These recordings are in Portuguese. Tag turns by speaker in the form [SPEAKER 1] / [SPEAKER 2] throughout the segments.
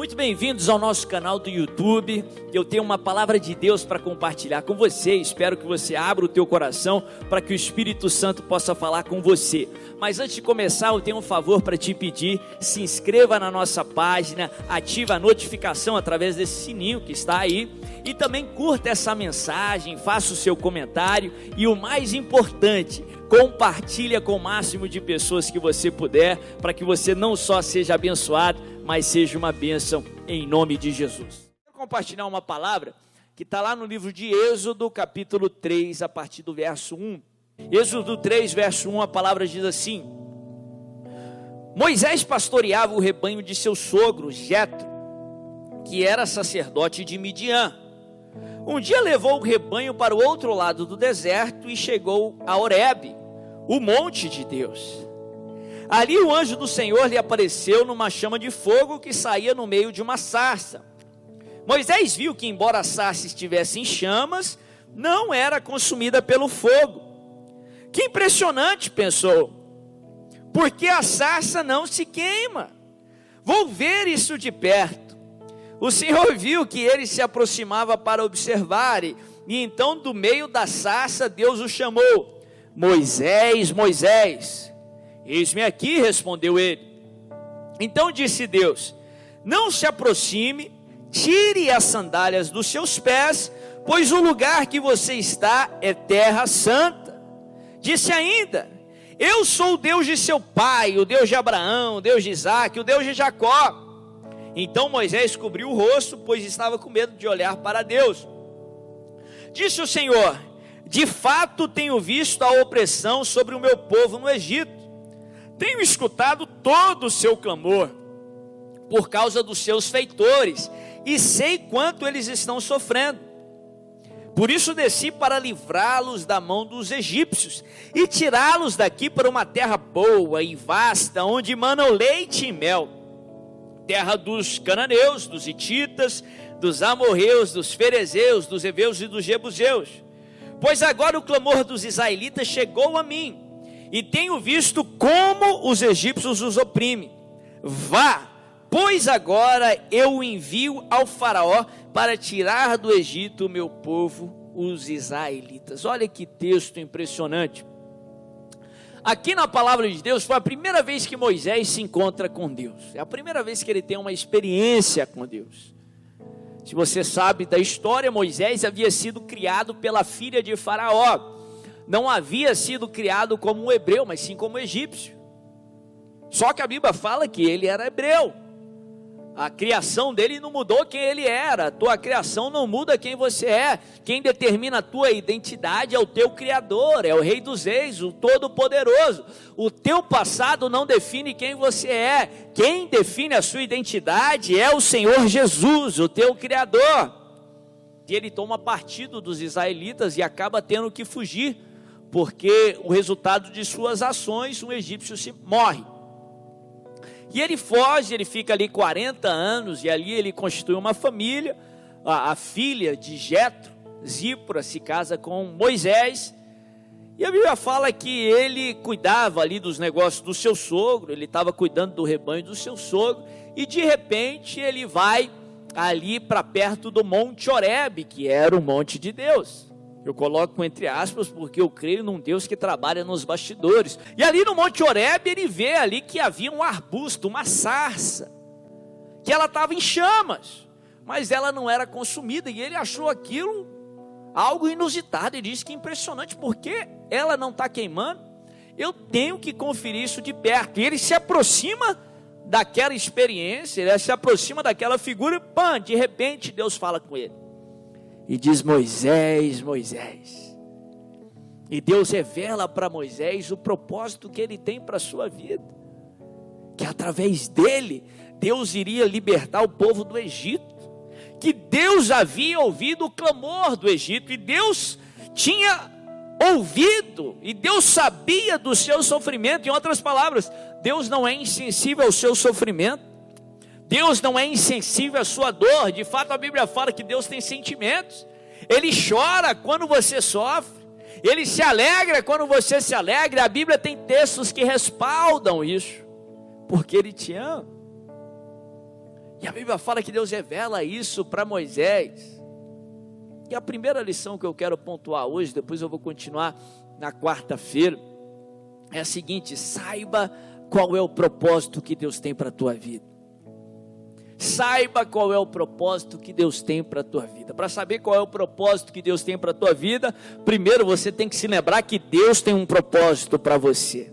[SPEAKER 1] Muito bem-vindos ao nosso canal do YouTube. Eu tenho uma palavra de Deus para compartilhar com você. Espero que você abra o teu coração para que o Espírito Santo possa falar com você. Mas antes de começar, eu tenho um favor para te pedir. Se inscreva na nossa página, ative a notificação através desse sininho que está aí e também curta essa mensagem, faça o seu comentário e o mais importante, compartilha com o máximo de pessoas que você puder, para que você não só seja abençoado, mas seja uma bênção em nome de Jesus. Quero compartilhar uma palavra que está lá no livro de Êxodo, capítulo 3, a partir do verso 1. Êxodo 3, verso 1, a palavra diz assim: Moisés pastoreava o rebanho de seu sogro, Jetro, que era sacerdote de Midian. Um dia levou o rebanho para o outro lado do deserto e chegou a Horebe, o monte de Deus. Ali o anjo do Senhor lhe apareceu numa chama de fogo que saía no meio de uma sarça. Moisés viu que, embora a sarça estivesse em chamas, não era consumida pelo fogo. Que impressionante, pensou, porque a sarça não se queima. Vou ver isso de perto. O Senhor viu que ele se aproximava para observar, e, então do meio da sarça Deus o chamou: Moisés, Moisés. Eis-me aqui, respondeu ele. Então disse Deus: Não se aproxime, tire as sandálias dos seus pés, pois o lugar que você está é terra santa. Disse ainda: Eu sou o Deus de seu pai, o Deus de Abraão, o Deus de Isaac, o Deus de Jacó. Então Moisés cobriu o rosto, pois estava com medo de olhar para Deus. Disse o Senhor: De fato tenho visto a opressão sobre o meu povo no Egito. Tenho escutado todo o seu clamor por causa dos seus feitores e sei quanto eles estão sofrendo. Por isso desci para livrá-los da mão dos egípcios e tirá-los daqui para uma terra boa e vasta, onde manam leite e mel terra dos cananeus, dos hititas, dos amorreus, dos ferezeus, dos heveus e dos jebuseus. Pois agora o clamor dos israelitas chegou a mim, e tenho visto como os egípcios os oprimem. Vá, pois agora eu envio ao faraó para tirar do Egito o meu povo, os israelitas. Olha que texto impressionante. Aqui na palavra de Deus foi a primeira vez que Moisés se encontra com Deus. É a primeira vez que ele tem uma experiência com Deus. Se você sabe da história, Moisés havia sido criado pela filha de Faraó. Não havia sido criado como um hebreu, mas sim como um egípcio. Só que a Bíblia fala que ele era hebreu. A criação dele não mudou quem ele era. Tua criação não muda quem você é. Quem determina a tua identidade é o teu Criador, é o Rei dos Reis, o Todo-Poderoso. O teu passado não define quem você é. Quem define a sua identidade é o Senhor Jesus, o teu Criador. E ele toma partido dos israelitas e acaba tendo que fugir, porque o resultado de suas ações, um egípcio se morre. E ele foge, ele fica ali 40 anos, e ali ele constitui uma família. A, a filha de Jetro, Zípora, se casa com Moisés. E a Bíblia fala que ele cuidava ali dos negócios do seu sogro, ele estava cuidando do rebanho do seu sogro, e de repente ele vai ali para perto do Monte Oreb, que era o monte de Deus. Eu coloco entre aspas porque eu creio num Deus que trabalha nos bastidores. E ali no Monte Oreb ele vê ali que havia um arbusto, uma sarça, que ela estava em chamas, mas ela não era consumida e ele achou aquilo algo inusitado e disse que impressionante, porque ela não está queimando. Eu tenho que conferir isso de perto. E ele se aproxima daquela experiência, ele se aproxima daquela figura e pã, de repente Deus fala com ele e diz: Moisés, Moisés. E Deus revela para Moisés o propósito que ele tem para a sua vida. Que através dele, Deus iria libertar o povo do Egito. Que Deus havia ouvido o clamor do Egito. E Deus tinha ouvido. E Deus sabia do seu sofrimento. Em outras palavras, Deus não é insensível ao seu sofrimento. Deus não é insensível à sua dor. De fato, a Bíblia fala que Deus tem sentimentos. Ele chora quando você sofre. Ele se alegra quando você se alegra. A Bíblia tem textos que respaldam isso. Porque Ele te ama. E a Bíblia fala que Deus revela isso para Moisés. E a primeira lição que eu quero pontuar hoje, depois eu vou continuar na quarta-feira, é a seguinte: saiba qual é o propósito que Deus tem para a tua vida. Saiba qual é o propósito que Deus tem para a tua vida. Para saber qual é o propósito que Deus tem para a tua vida, primeiro você tem que se lembrar que Deus tem um propósito para você,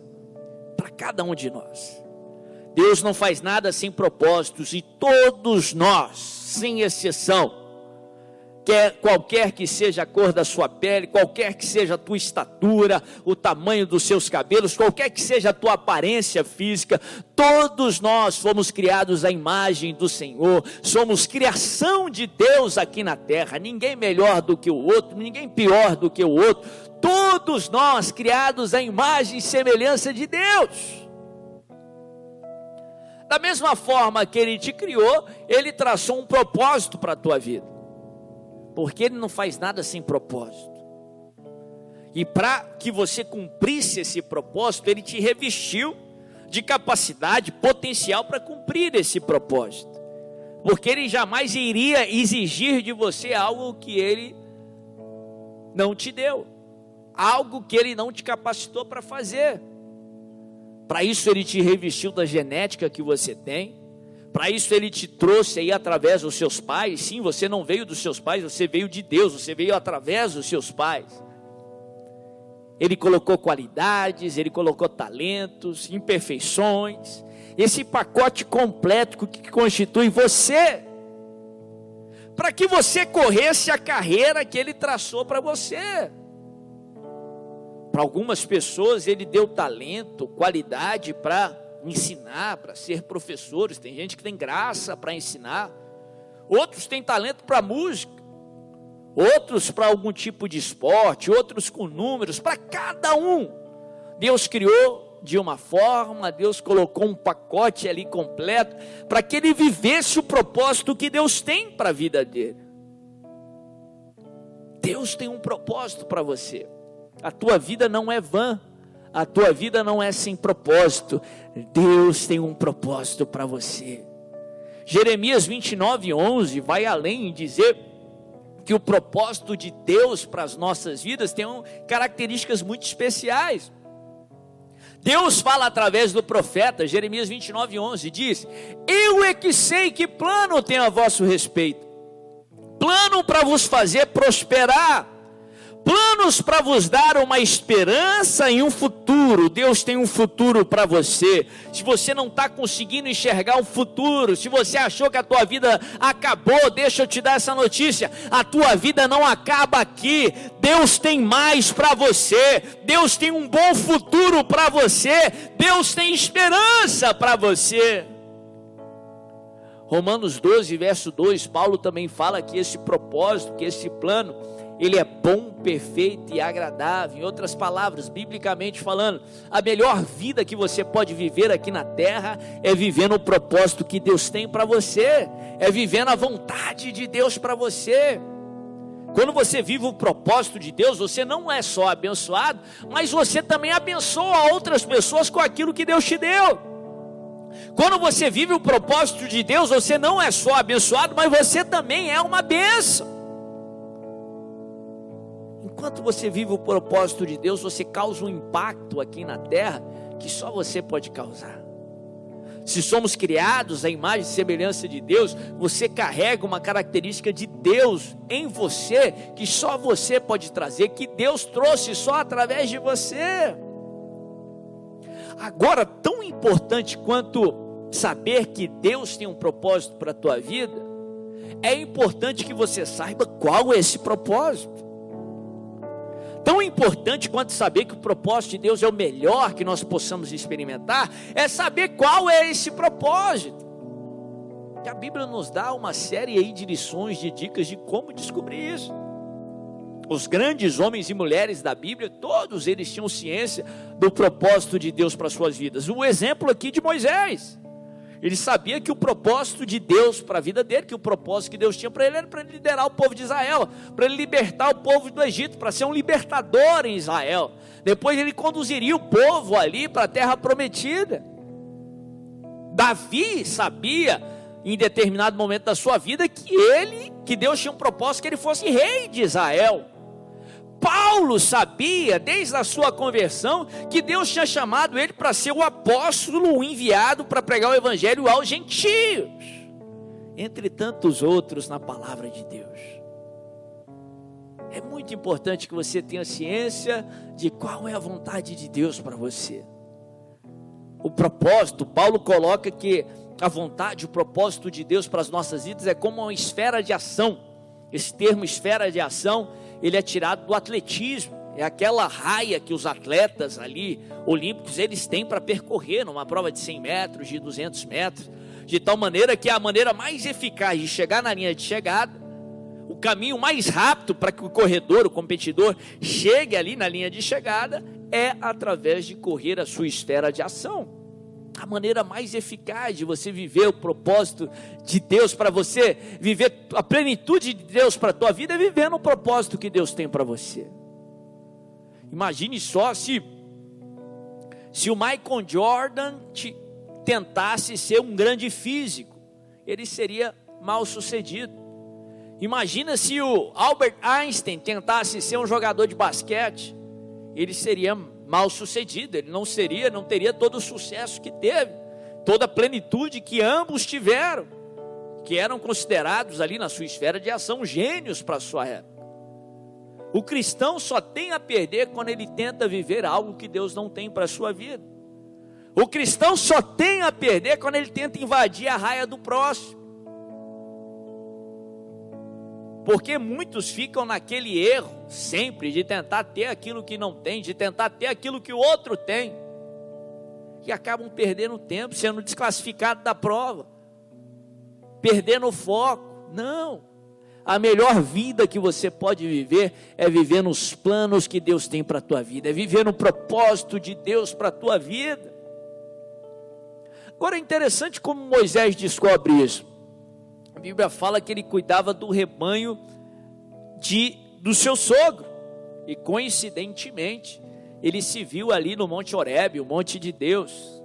[SPEAKER 1] para cada um de nós. Deus não faz nada sem propósitos e todos nós, sem exceção, quer, qualquer que seja a cor da sua pele, qualquer que seja a tua estatura, o tamanho dos seus cabelos, qualquer que seja a tua aparência física, todos nós fomos criados à imagem do Senhor, somos criação de Deus aqui na terra, ninguém melhor do que o outro, ninguém pior do que o outro, todos nós criados à imagem e semelhança de Deus. Da mesma forma que Ele te criou, Ele traçou um propósito para a tua vida porque ele não faz nada sem propósito. E para que você cumprisse esse propósito, ele te revestiu de capacidade, potencial para cumprir esse propósito. Porque ele jamais iria exigir de você algo que ele não te deu, algo que ele não te capacitou para fazer. Para isso ele te revestiu da genética que você tem, para isso ele te trouxe aí através dos seus pais. Sim, você não veio dos seus pais, você veio de Deus, você veio através dos seus pais. Ele colocou qualidades, ele colocou talentos, imperfeições, esse pacote completo que constitui você, para que você corresse a carreira que ele traçou para você. Para algumas pessoas ele deu talento, qualidade para ensinar, para ser professores. Tem gente que tem graça para ensinar. Outros têm talento para música. Outros para algum tipo de esporte. Outros com números. Para cada um. Deus criou de uma forma, Deus colocou um pacote ali completo para que ele vivesse o propósito que Deus tem para a vida dele. Deus tem um propósito para você. A tua vida não é vã. A tua vida não é sem propósito. Deus tem um propósito para você. Jeremias 29, 11 vai além em dizer que o propósito de Deus para as nossas vidas tem características muito especiais. Deus fala através do profeta, Jeremias 29, 11, diz: Eu é que sei que plano tenho a vosso respeito, plano para vos fazer prosperar planos para vos dar uma esperança e um futuro. Deus tem um futuro para você. Se você não está conseguindo enxergar o futuro, se você achou que a tua vida acabou, deixa eu te dar essa notícia: a tua vida não acaba aqui. Deus tem mais para você. Deus tem um bom futuro para você. Deus tem esperança para você. Romanos 12, verso 2, Paulo também fala que esse propósito, que esse plano, ele é bom, perfeito e agradável. Em outras palavras, biblicamente falando, a melhor vida que você pode viver aqui na terra é viver no propósito que Deus tem para você, é viver na vontade de Deus para você. Quando você vive o propósito de Deus, você não é só abençoado, mas você também abençoa outras pessoas com aquilo que Deus te deu. Quando você vive o propósito de Deus, você não é só abençoado, mas você também é uma bênção. Enquanto você vive o propósito de Deus, você causa um impacto aqui na terra que só você pode causar. Se somos criados à imagem e semelhança de Deus, você carrega uma característica de Deus em você que só você pode trazer, que Deus trouxe só através de você. Agora, tão importante quanto saber que Deus tem um propósito para a tua vida, é importante que você saiba qual é esse propósito tão importante quanto saber que o propósito de Deus é o melhor que nós possamos experimentar, é saber qual é esse propósito. Que a Bíblia nos dá uma série aí de lições, de dicas de como descobrir isso. Os grandes homens e mulheres da Bíblia, todos eles tinham ciência do propósito de Deus para suas vidas. O exemplo aqui de Moisés. Ele sabia que o propósito de Deus para a vida dele, que o propósito que Deus tinha para ele era para liderar o povo de Israel, para ele libertar o povo do Egito, para ser um libertador em Israel. Depois ele conduziria o povo ali para a terra prometida. Davi sabia em determinado momento da sua vida que ele, que Deus tinha um propósito que ele fosse rei de Israel. Paulo sabia, desde a sua conversão, que Deus tinha chamado ele para ser o apóstolo enviado para pregar o evangelho aos gentios, entre tantos outros na palavra de Deus. É muito importante que você tenha ciência de qual é a vontade de Deus para você. O propósito, Paulo coloca que a vontade, o propósito de Deus para as nossas vidas é como uma esfera de ação. Esse termo esfera de ação, ele é tirado do atletismo. É aquela raia que os atletas ali olímpicos eles têm para percorrer numa prova de 100 metros, de 200 metros, de tal maneira que é a maneira mais eficaz de chegar na linha de chegada o caminho mais rápido para que o corredor, o competidor, chegue ali na linha de chegada é através de correr a sua esfera de ação. A maneira mais eficaz de você viver o propósito de Deus para você, viver a plenitude de Deus para a tua vida, é vivendo o propósito que Deus tem para você. Imagine só se se o Michael Jordan te, tentasse ser um grande físico, ele seria mal sucedido. Imagina se o Albert Einstein tentasse ser um jogador de basquete, ele seria mal sucedido, ele não seria, não teria todo o sucesso que teve, toda a plenitude que ambos tiveram, que eram considerados ali na sua esfera de ação gênios para a sua época. O cristão só tem a perder quando ele tenta viver algo que Deus não tem para a sua vida. O cristão só tem a perder quando ele tenta invadir a raia do próximo. Porque muitos ficam naquele erro sempre de tentar ter aquilo que não tem, de tentar ter aquilo que o outro tem. E acabam perdendo tempo, sendo desclassificados da prova, perdendo o foco. Não. A melhor vida que você pode viver é viver nos planos que Deus tem para a tua vida, é viver no propósito de Deus para a tua vida. Agora é interessante como Moisés descobre isso. A Bíblia fala que ele cuidava do rebanho de do seu sogro. E coincidentemente, ele se viu ali no Monte Horebe, o monte de Deus.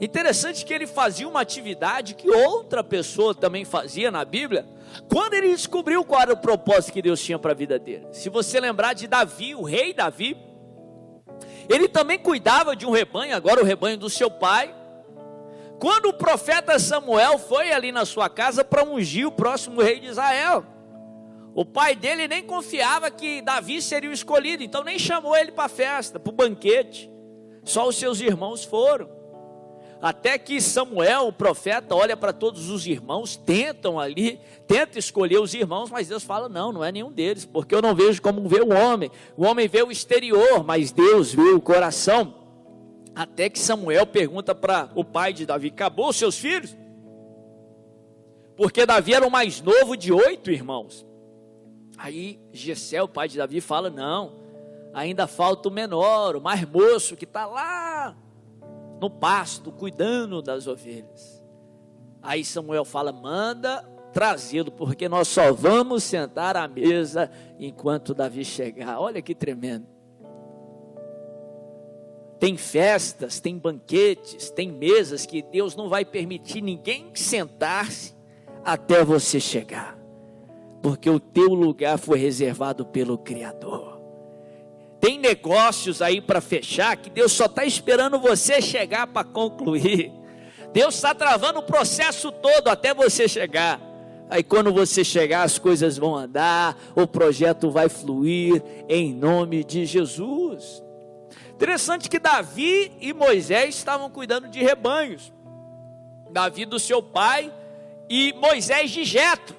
[SPEAKER 1] Interessante que ele fazia uma atividade que outra pessoa também fazia na Bíblia, quando ele descobriu qual era o propósito que Deus tinha para a vida dele. Se você lembrar de Davi, o rei Davi, ele também cuidava de um rebanho, agora o rebanho do seu pai, quando o profeta Samuel foi ali na sua casa para ungir o próximo rei de Israel, o pai dele nem confiava que Davi seria o escolhido, então nem chamou ele para a festa, para o banquete. Só os seus irmãos foram. Até que Samuel, o profeta, olha para todos os irmãos, tentam ali, tenta escolher os irmãos, mas Deus fala: não, não é nenhum deles, porque eu não vejo como vê o homem. O homem vê o exterior, mas Deus vê o coração. Até que Samuel pergunta para o pai de Davi: Acabou os seus filhos? Porque Davi era o mais novo de oito irmãos. Aí Gessé, o pai de Davi, fala: Não, ainda falta o menor, o mais moço, que está lá no pasto, cuidando das ovelhas. Aí Samuel fala: Manda trazê-lo, porque nós só vamos sentar à mesa enquanto Davi chegar. Olha que tremendo. Tem festas, tem banquetes, tem mesas que Deus não vai permitir ninguém sentar-se até você chegar, porque o teu lugar foi reservado pelo Criador. Tem negócios aí para fechar que Deus só está esperando você chegar para concluir. Deus está travando o processo todo até você chegar. Aí quando você chegar, as coisas vão andar, o projeto vai fluir em nome de Jesus. Interessante que Davi e Moisés estavam cuidando de rebanhos. Davi do seu pai e Moisés de Jetro,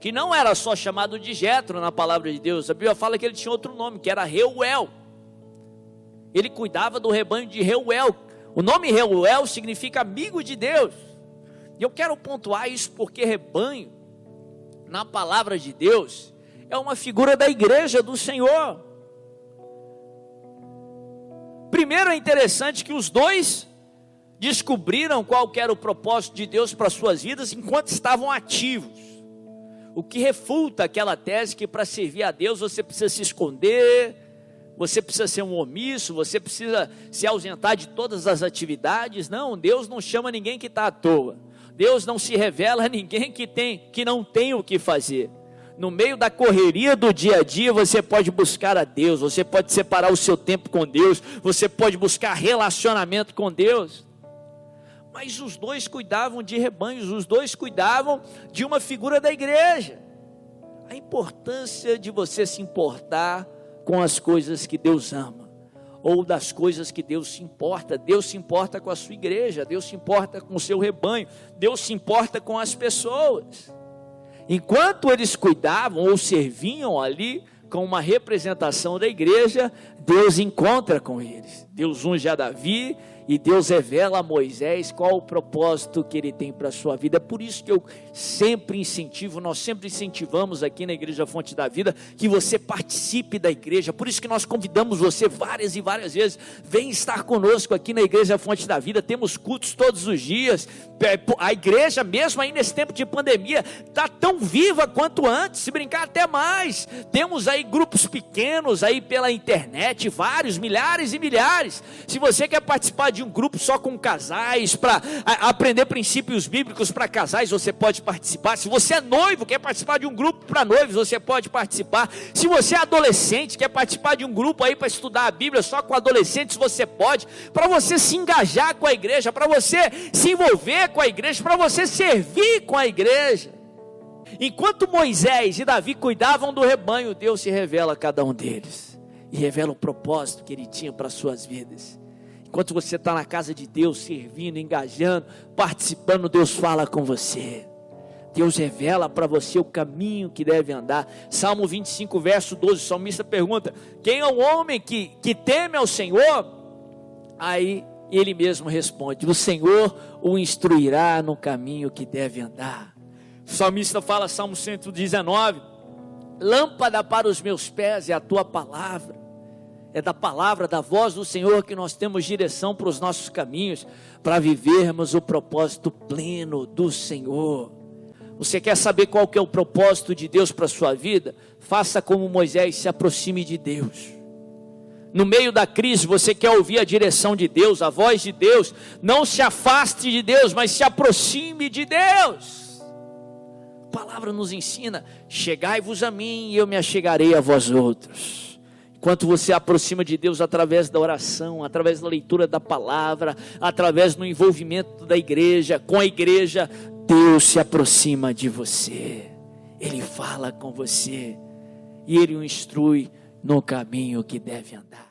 [SPEAKER 1] que não era só chamado de Jetro na palavra de Deus. A Bíblia fala que ele tinha outro nome, que era Reuel. Ele cuidava do rebanho de Reuel. O nome Reuel significa amigo de Deus. E eu quero pontuar isso porque rebanho, na palavra de Deus, é uma figura da igreja do Senhor. Primeiro é interessante que os dois descobriram qual era o propósito de Deus para suas vidas enquanto estavam ativos. O que refuta aquela tese que para servir a Deus você precisa se esconder, você precisa ser um omisso, você precisa se ausentar de todas as atividades. Não, Deus não chama ninguém que está à toa. Deus não se revela a ninguém que, tem, que não tem o que fazer. No meio da correria do dia a dia, você pode buscar a Deus, você pode separar o seu tempo com Deus, você pode buscar relacionamento com Deus. Mas os dois cuidavam de rebanhos, os dois cuidavam de uma figura da igreja. A importância de você se importar com as coisas que Deus ama ou das coisas que Deus se importa. Deus se importa com a sua igreja, Deus se importa com o seu rebanho, Deus se importa com as pessoas. Enquanto eles cuidavam ou serviam ali com uma representação da igreja, Deus encontra com eles. Deus unge a Davi e Deus revela a Moisés qual o propósito que ele tem para a sua vida. É por isso que eu sempre incentivo, nós sempre incentivamos aqui na Igreja Fonte da Vida que você participe da igreja. Por isso que nós convidamos você várias e várias vezes. Vem estar conosco aqui na Igreja Fonte da Vida. Temos cultos todos os dias. É, a igreja, mesmo aí nesse tempo de pandemia, está tão viva quanto antes, se brincar até mais. Temos aí grupos pequenos aí pela internet, vários, milhares e milhares. Se você quer participar de de um grupo só com casais, para aprender princípios bíblicos para casais, você pode participar. Se você é noivo, quer participar de um grupo para noivos, você pode participar. Se você é adolescente, quer participar de um grupo aí para estudar a Bíblia só com adolescentes, você pode. Para você se engajar com a igreja, para você se envolver com a igreja, para você servir com a igreja. Enquanto Moisés e Davi cuidavam do rebanho, Deus se revela a cada um deles e revela o propósito que ele tinha para suas vidas. Enquanto você está na casa de Deus, servindo, engajando, participando, Deus fala com você. Deus revela para você o caminho que deve andar. Salmo 25, verso 12, o salmista pergunta: Quem é o homem que, que teme ao Senhor? Aí ele mesmo responde: O Senhor o instruirá no caminho que deve andar. O salmista fala, Salmo 119: Lâmpada para os meus pés é a tua palavra é da palavra, da voz do Senhor que nós temos direção para os nossos caminhos, para vivermos o propósito pleno do Senhor. Você quer saber qual que é o propósito de Deus para a sua vida? Faça como Moisés, se aproxime de Deus. No meio da crise, você quer ouvir a direção de Deus, a voz de Deus. Não se afaste de Deus, mas se aproxime de Deus. A palavra nos ensina: chegai-vos a mim e eu me achegarei a vós outros. Quanto você aproxima de Deus através da oração, através da leitura da palavra, através do envolvimento da igreja, com a igreja, Deus se aproxima de você. Ele fala com você e ele o instrui no caminho que deve andar.